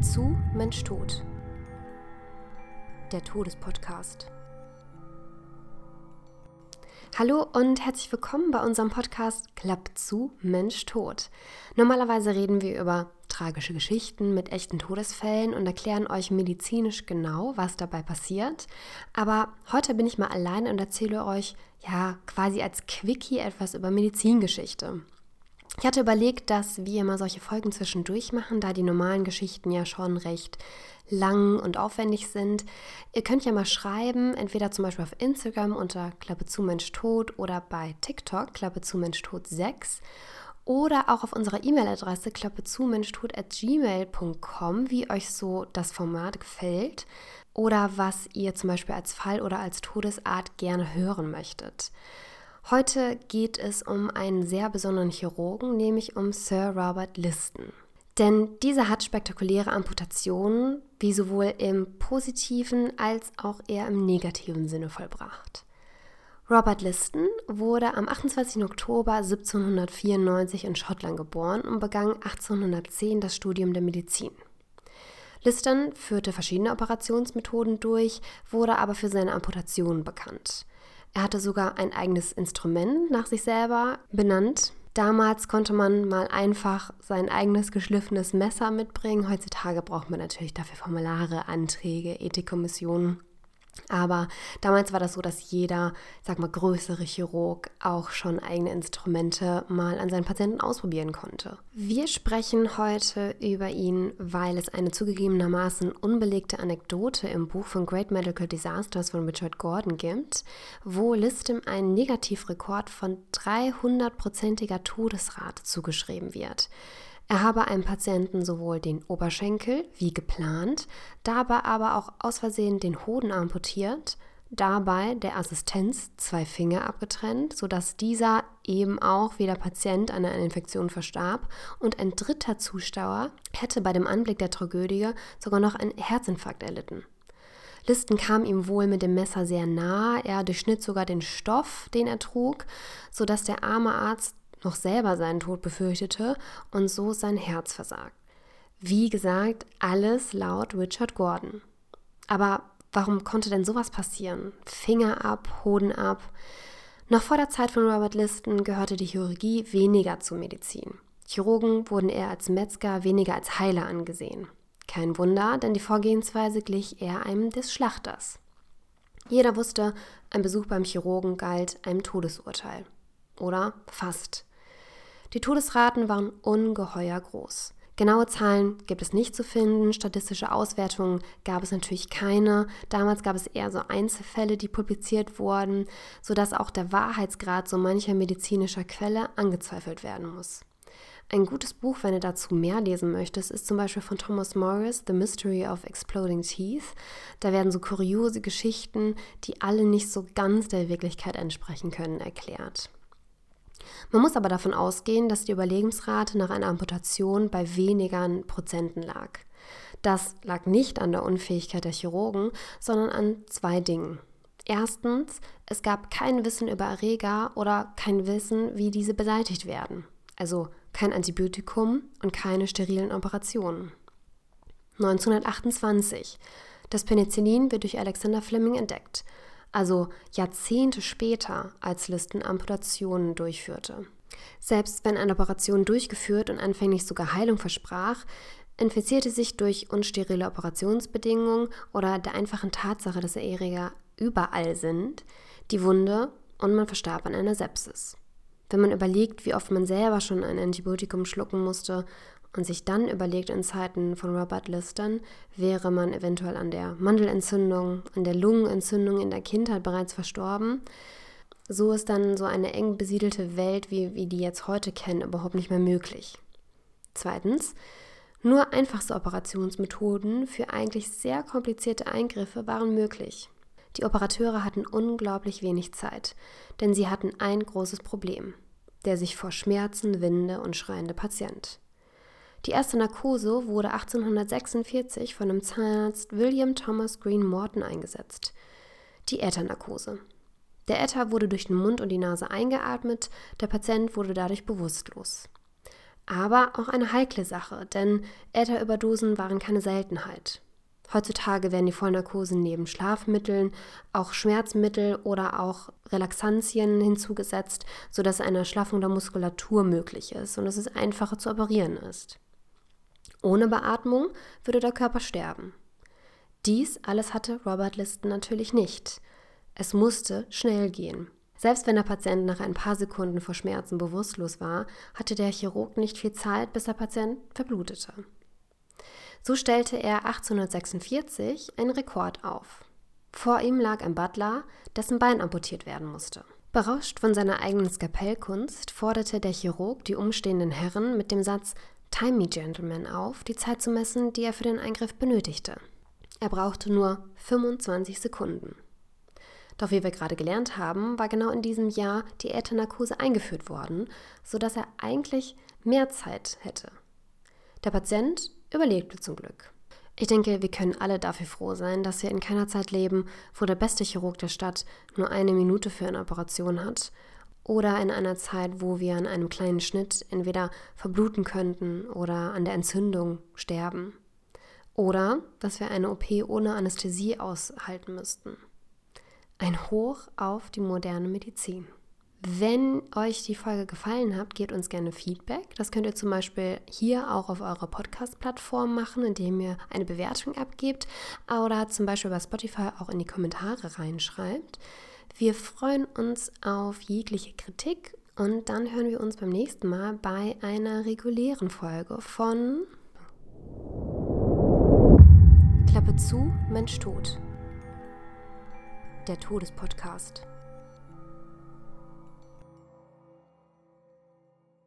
Klappe zu, Mensch tot. Der Todespodcast. Hallo und herzlich willkommen bei unserem Podcast Klapp zu, Mensch tot. Normalerweise reden wir über tragische Geschichten mit echten Todesfällen und erklären euch medizinisch genau, was dabei passiert. Aber heute bin ich mal allein und erzähle euch ja quasi als Quickie etwas über Medizingeschichte. Ich hatte überlegt, dass wir immer solche Folgen zwischendurch machen, da die normalen Geschichten ja schon recht lang und aufwendig sind. Ihr könnt ja mal schreiben, entweder zum Beispiel auf Instagram unter Klappe zu Mensch Tot oder bei TikTok Klappe zu Mensch Tot 6 oder auch auf unserer E-Mail-Adresse klappe zu gmail.com, wie euch so das Format gefällt oder was ihr zum Beispiel als Fall oder als Todesart gerne hören möchtet. Heute geht es um einen sehr besonderen Chirurgen, nämlich um Sir Robert Liston. Denn dieser hat spektakuläre Amputationen, wie sowohl im positiven als auch eher im negativen Sinne vollbracht. Robert Liston wurde am 28. Oktober 1794 in Schottland geboren und begann 1810 das Studium der Medizin. Liston führte verschiedene Operationsmethoden durch, wurde aber für seine Amputationen bekannt. Er hatte sogar ein eigenes Instrument nach sich selber benannt. Damals konnte man mal einfach sein eigenes geschliffenes Messer mitbringen. Heutzutage braucht man natürlich dafür Formulare, Anträge, Ethikkommissionen. Aber damals war das so, dass jeder, sag mal, größere Chirurg auch schon eigene Instrumente mal an seinen Patienten ausprobieren konnte. Wir sprechen heute über ihn, weil es eine zugegebenermaßen unbelegte Anekdote im Buch von Great Medical Disasters von Richard Gordon gibt, wo Listem einen Negativrekord von 300-prozentiger Todesrate zugeschrieben wird. Er habe einem Patienten sowohl den Oberschenkel wie geplant, dabei aber auch aus Versehen den Hoden amputiert, dabei der Assistenz zwei Finger abgetrennt, sodass dieser eben auch wie der Patient an einer Infektion verstarb und ein dritter Zuschauer hätte bei dem Anblick der Tragödie sogar noch einen Herzinfarkt erlitten. Listen kam ihm wohl mit dem Messer sehr nah, er durchschnitt sogar den Stoff, den er trug, sodass der arme Arzt noch selber seinen Tod befürchtete und so sein Herz versagt. Wie gesagt, alles laut Richard Gordon. Aber warum konnte denn sowas passieren? Finger ab, Hoden ab. Noch vor der Zeit von Robert Liston gehörte die Chirurgie weniger zur Medizin. Chirurgen wurden eher als Metzger, weniger als Heiler angesehen. Kein Wunder, denn die Vorgehensweise glich eher einem des Schlachters. Jeder wusste, ein Besuch beim Chirurgen galt einem Todesurteil. Oder fast. Die Todesraten waren ungeheuer groß. Genaue Zahlen gibt es nicht zu finden, statistische Auswertungen gab es natürlich keine. Damals gab es eher so Einzelfälle, die publiziert wurden, sodass auch der Wahrheitsgrad so mancher medizinischer Quelle angezweifelt werden muss. Ein gutes Buch, wenn ihr dazu mehr lesen möchtet, ist zum Beispiel von Thomas Morris, The Mystery of Exploding Teeth. Da werden so kuriose Geschichten, die alle nicht so ganz der Wirklichkeit entsprechen können, erklärt. Man muss aber davon ausgehen, dass die Überlebensrate nach einer Amputation bei weniger Prozenten lag. Das lag nicht an der Unfähigkeit der Chirurgen, sondern an zwei Dingen. Erstens, es gab kein Wissen über Erreger oder kein Wissen, wie diese beseitigt werden. Also kein Antibiotikum und keine sterilen Operationen. 1928. Das Penicillin wird durch Alexander Fleming entdeckt also Jahrzehnte später, als Listen Amputationen durchführte. Selbst wenn eine Operation durchgeführt und anfänglich sogar Heilung versprach, infizierte sich durch unsterile Operationsbedingungen oder der einfachen Tatsache, dass Erreger überall sind, die Wunde und man verstarb an einer Sepsis. Wenn man überlegt, wie oft man selber schon ein Antibiotikum schlucken musste und sich dann überlegt, in Zeiten von Robert Liston wäre man eventuell an der Mandelentzündung, an der Lungenentzündung in der Kindheit bereits verstorben, so ist dann so eine eng besiedelte Welt, wie wir die jetzt heute kennen, überhaupt nicht mehr möglich. Zweitens, nur einfachste Operationsmethoden für eigentlich sehr komplizierte Eingriffe waren möglich. Die Operateure hatten unglaublich wenig Zeit, denn sie hatten ein großes Problem, der sich vor Schmerzen winde und schreiende Patient. Die erste Narkose wurde 1846 von dem Zahnarzt William Thomas Green Morton eingesetzt. Die Äthernarkose. Der Äther wurde durch den Mund und die Nase eingeatmet, der Patient wurde dadurch bewusstlos. Aber auch eine heikle Sache, denn Ätherüberdosen waren keine Seltenheit. Heutzutage werden die Vollnarkosen neben Schlafmitteln auch Schmerzmittel oder auch Relaxantien hinzugesetzt, sodass eine Erschlaffung der Muskulatur möglich ist und dass es einfacher zu operieren ist. Ohne Beatmung würde der Körper sterben. Dies alles hatte Robert Liston natürlich nicht. Es musste schnell gehen. Selbst wenn der Patient nach ein paar Sekunden vor Schmerzen bewusstlos war, hatte der Chirurg nicht viel Zeit, bis der Patient verblutete. So stellte er 1846 einen Rekord auf. Vor ihm lag ein Butler, dessen Bein amputiert werden musste. Berauscht von seiner eigenen Skalpellkunst forderte der Chirurg die umstehenden Herren mit dem Satz Time me, Gentlemen auf, die Zeit zu messen, die er für den Eingriff benötigte. Er brauchte nur 25 Sekunden. Doch wie wir gerade gelernt haben, war genau in diesem Jahr die Äthernarkose eingeführt worden, sodass er eigentlich mehr Zeit hätte. Der Patient überlebte zum Glück. Ich denke, wir können alle dafür froh sein, dass wir in keiner Zeit leben, wo der beste Chirurg der Stadt nur eine Minute für eine Operation hat oder in einer Zeit, wo wir an einem kleinen Schnitt entweder verbluten könnten oder an der Entzündung sterben. Oder dass wir eine OP ohne Anästhesie aushalten müssten. Ein Hoch auf die moderne Medizin. Wenn euch die Folge gefallen hat, gebt uns gerne Feedback. Das könnt ihr zum Beispiel hier auch auf eurer Podcast-Plattform machen, indem ihr eine Bewertung abgebt oder zum Beispiel bei Spotify auch in die Kommentare reinschreibt. Wir freuen uns auf jegliche Kritik und dann hören wir uns beim nächsten Mal bei einer regulären Folge von Klappe zu, Mensch tot. Der Todespodcast.